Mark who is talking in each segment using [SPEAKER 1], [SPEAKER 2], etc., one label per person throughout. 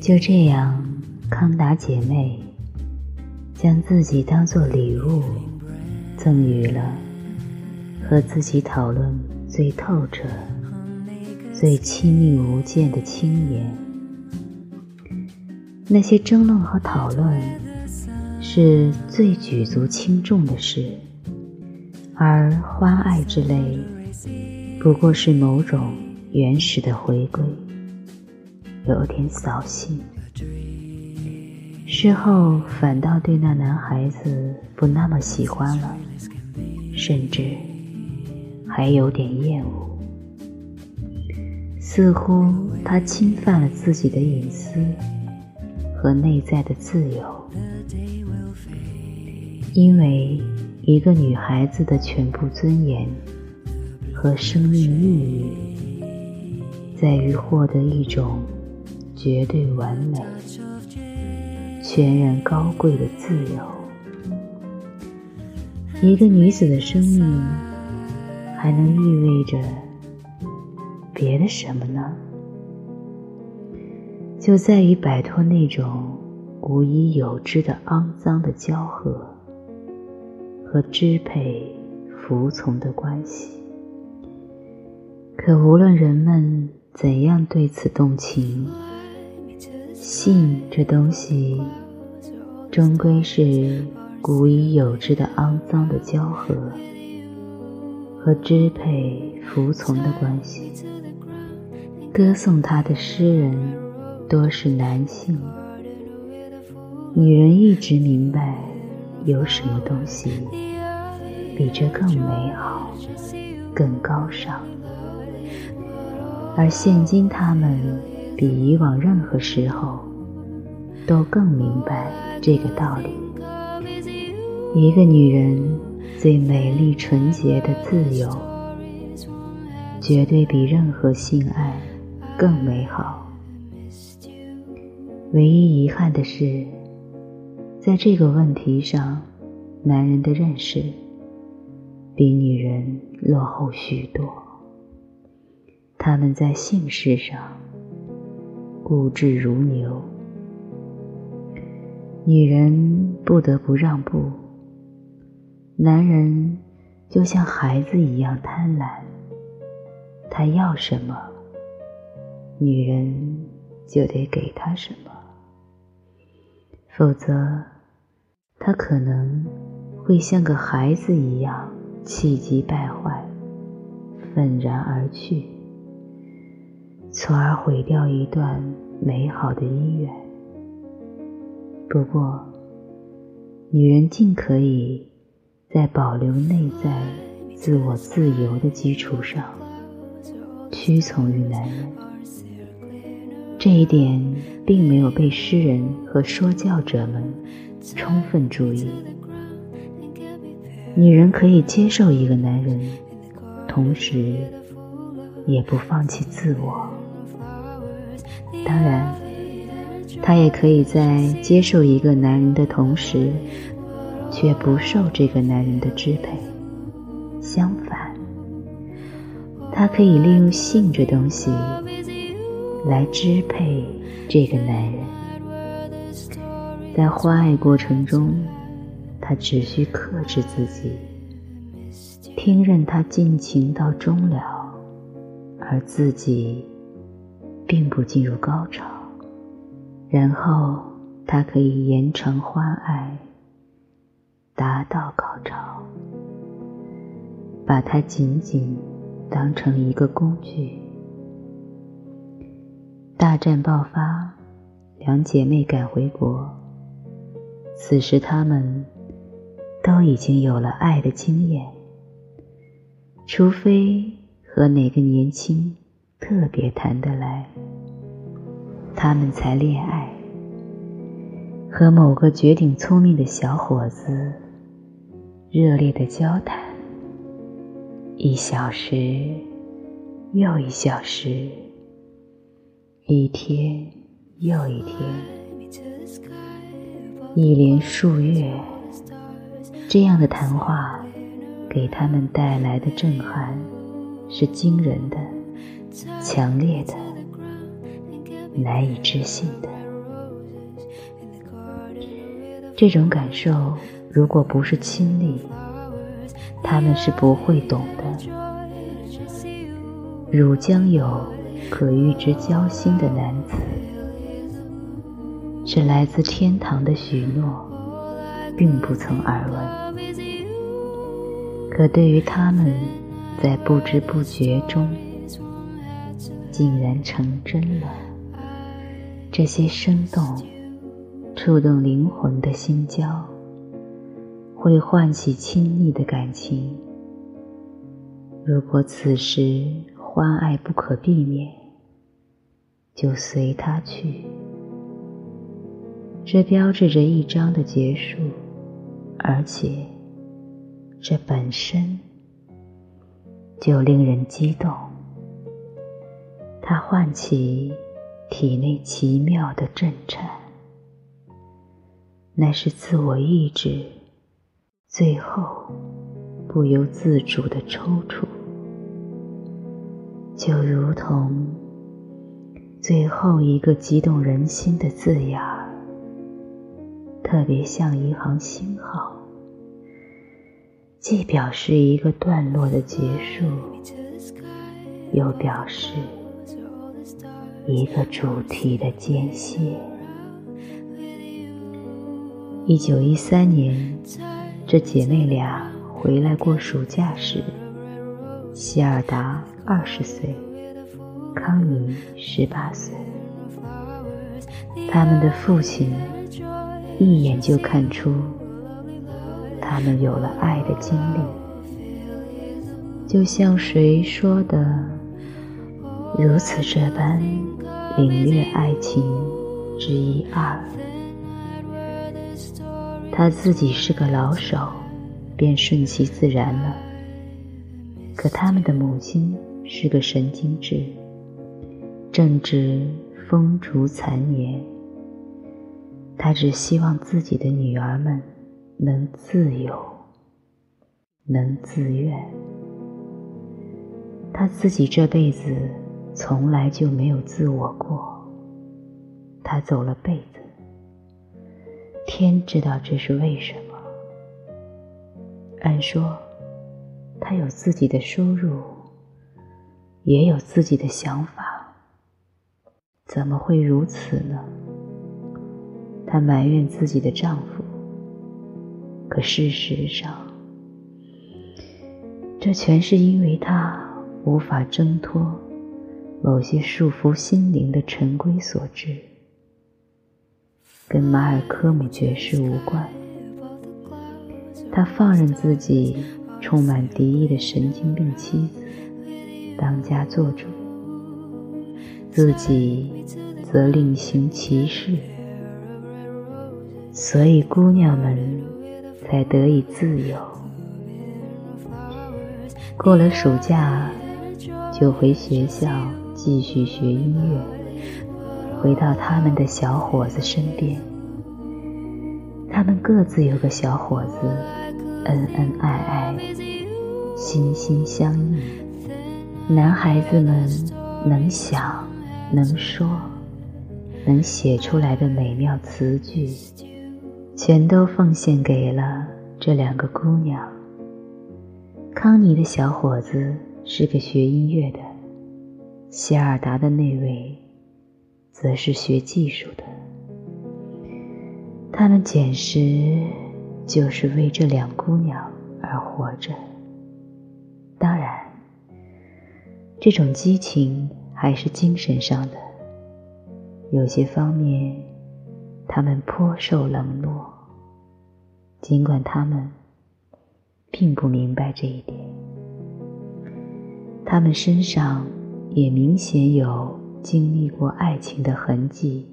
[SPEAKER 1] 就这样，康达姐妹将自己当作礼物，赠予了和自己讨论最透彻、最亲密无间的青年。那些争论和讨论是最举足轻重的事，而欢爱之类，不过是某种原始的回归。有点扫兴，事后反倒对那男孩子不那么喜欢了，甚至还有点厌恶，似乎他侵犯了自己的隐私和内在的自由，因为一个女孩子的全部尊严和生命意义，在于获得一种。绝对完美、全然高贵的自由。一个女子的生命还能意味着别的什么呢？就在于摆脱那种无以有之的肮脏的交合和支配、服从的关系。可无论人们怎样对此动情，性这东西，终归是古已有之的肮脏的交合和支配、服从的关系。歌颂他的诗人多是男性，女人一直明白有什么东西比这更美好、更高尚，而现今他们。比以往任何时候都更明白这个道理。一个女人最美丽、纯洁的自由，绝对比任何性爱更美好。唯一遗憾的是，在这个问题上，男人的认识比女人落后许多。他们在性事上。固执如牛，女人不得不让步。男人就像孩子一样贪婪，他要什么，女人就得给他什么，否则他可能会像个孩子一样气急败坏，愤然而去。从而毁掉一段美好的姻缘。不过，女人尽可以在保留内在自我自由的基础上，屈从于男人。这一点并没有被诗人和说教者们充分注意。女人可以接受一个男人，同时也不放弃自我。当然，她也可以在接受一个男人的同时，却不受这个男人的支配。相反，她可以利用性这东西来支配这个男人。在欢爱过程中，他只需克制自己，听任他尽情到终了，而自己。并不进入高潮，然后他可以延长欢爱，达到高潮，把它仅仅当成一个工具。大战爆发，两姐妹赶回国，此时她们都已经有了爱的经验，除非和哪个年轻。特别谈得来，他们才恋爱。和某个绝顶聪明的小伙子热烈的交谈，一小时又一小时，一天又一天，一连数月，这样的谈话给他们带来的震撼是惊人的、强烈的、难以置信的。这种感受，如果不是亲历，他们是不会懂的。汝将有可与之交心的男子，是来自天堂的许诺，并不曾耳闻。可对于他们，在不知不觉中，竟然成真了。这些生动。触动灵魂的心交，会唤起亲密的感情。如果此时欢爱不可避免，就随他去。这标志着一章的结束，而且这本身就令人激动。它唤起体内奇妙的震颤。乃是自我意志，最后不由自主的抽搐，就如同最后一个激动人心的字眼儿，特别像一行星号，既表示一个段落的结束，又表示一个主题的间歇。一九一三年，这姐妹俩回来过暑假时，希尔达二十岁，康妮十八岁。他们的父亲一眼就看出，他们有了爱的经历，就像谁说的，如此这般领略爱情之一二。他自己是个老手，便顺其自然了。可他们的母亲是个神经质，正值风烛残年。他只希望自己的女儿们能自由，能自愿。他自己这辈子从来就没有自我过。他走了辈子。天知道这是为什么。按说，他有自己的收入，也有自己的想法，怎么会如此呢？她埋怨自己的丈夫，可事实上，这全是因为她无法挣脱某些束缚心灵的陈规所致。跟马尔科姆爵士无关，他放任自己充满敌意的神经病妻子当家做主，自己则另行其事，所以姑娘们才得以自由。过了暑假，就回学校继续学音乐。回到他们的小伙子身边，他们各自有个小伙子，恩恩爱爱，心心相印。男孩子们能想、能说、能写出来的美妙词句，全都奉献给了这两个姑娘。康妮的小伙子是个学音乐的，希尔达的那位。则是学技术的，他们简直就是为这两姑娘而活着。这种激情还是精神上的，有些方面他们颇受冷落，尽管他们并不明白这一点。他们身上也明显有。经历过爱情的痕迹，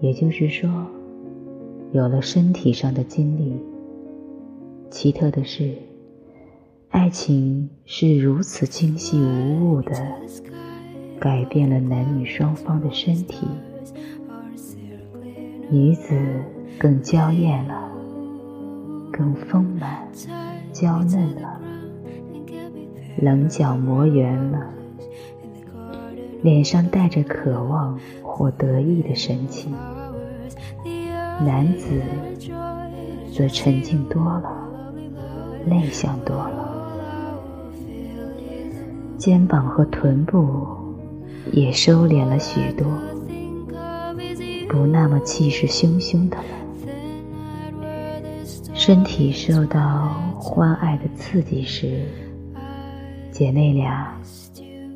[SPEAKER 1] 也就是说，有了身体上的经历。奇特的是，爱情是如此精细无误的，改变了男女双方的身体。女子更娇艳了，更丰满，娇嫩了，棱角磨圆了，脸上带着渴望或得意的神情。男子则沉静多了，内向多了，肩膀和臀部也收敛了许多，不那么气势汹汹的了。身体受到欢爱的刺激时，姐妹俩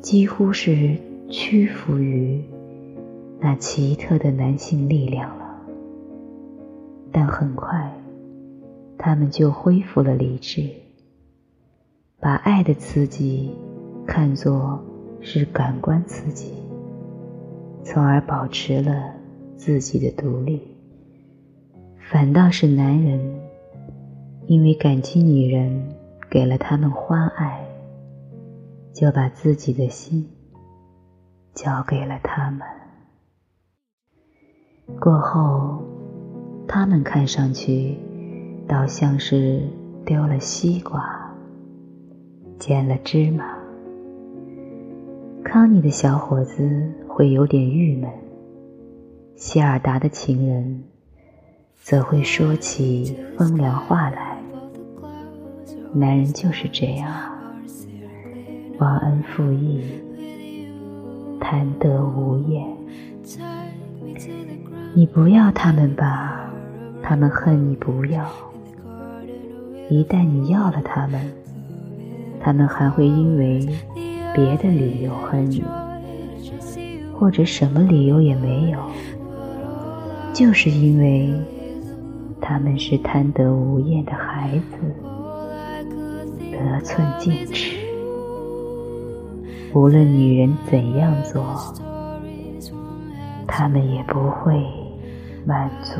[SPEAKER 1] 几乎是屈服于那奇特的男性力量了。但很快，她们就恢复了理智，把爱的刺激看作是感官刺激，从而保持了自己的独立。反倒是男人，因为感激女人给了他们欢爱，就把自己的心交给了他们。过后。他们看上去，倒像是丢了西瓜，捡了芝麻。康妮的小伙子会有点郁闷，希尔达的情人则会说起风凉话来。男人就是这样，忘恩负义，贪得无厌。你不要他们吧。他们恨你不要，一旦你要了他们，他们还会因为别的理由恨你，或者什么理由也没有，就是因为他们是贪得无厌的孩子，得寸进尺，无论女人怎样做，他们也不会满足。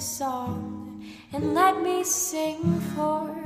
[SPEAKER 2] Song and let me sing forevermore.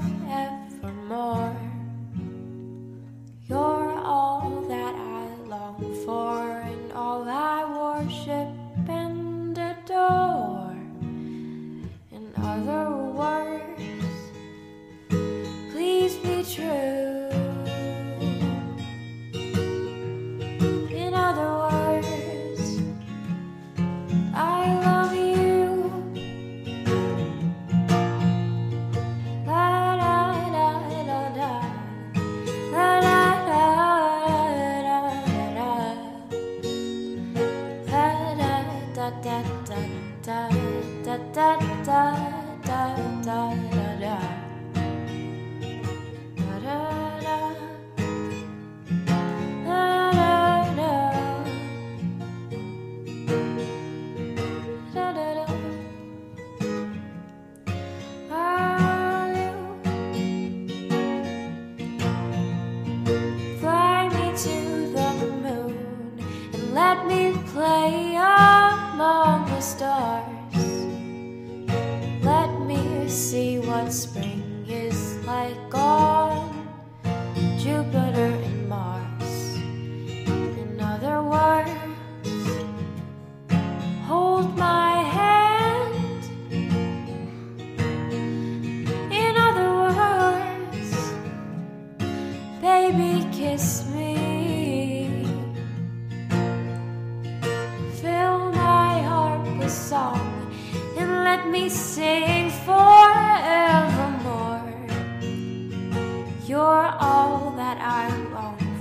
[SPEAKER 2] You're all that I long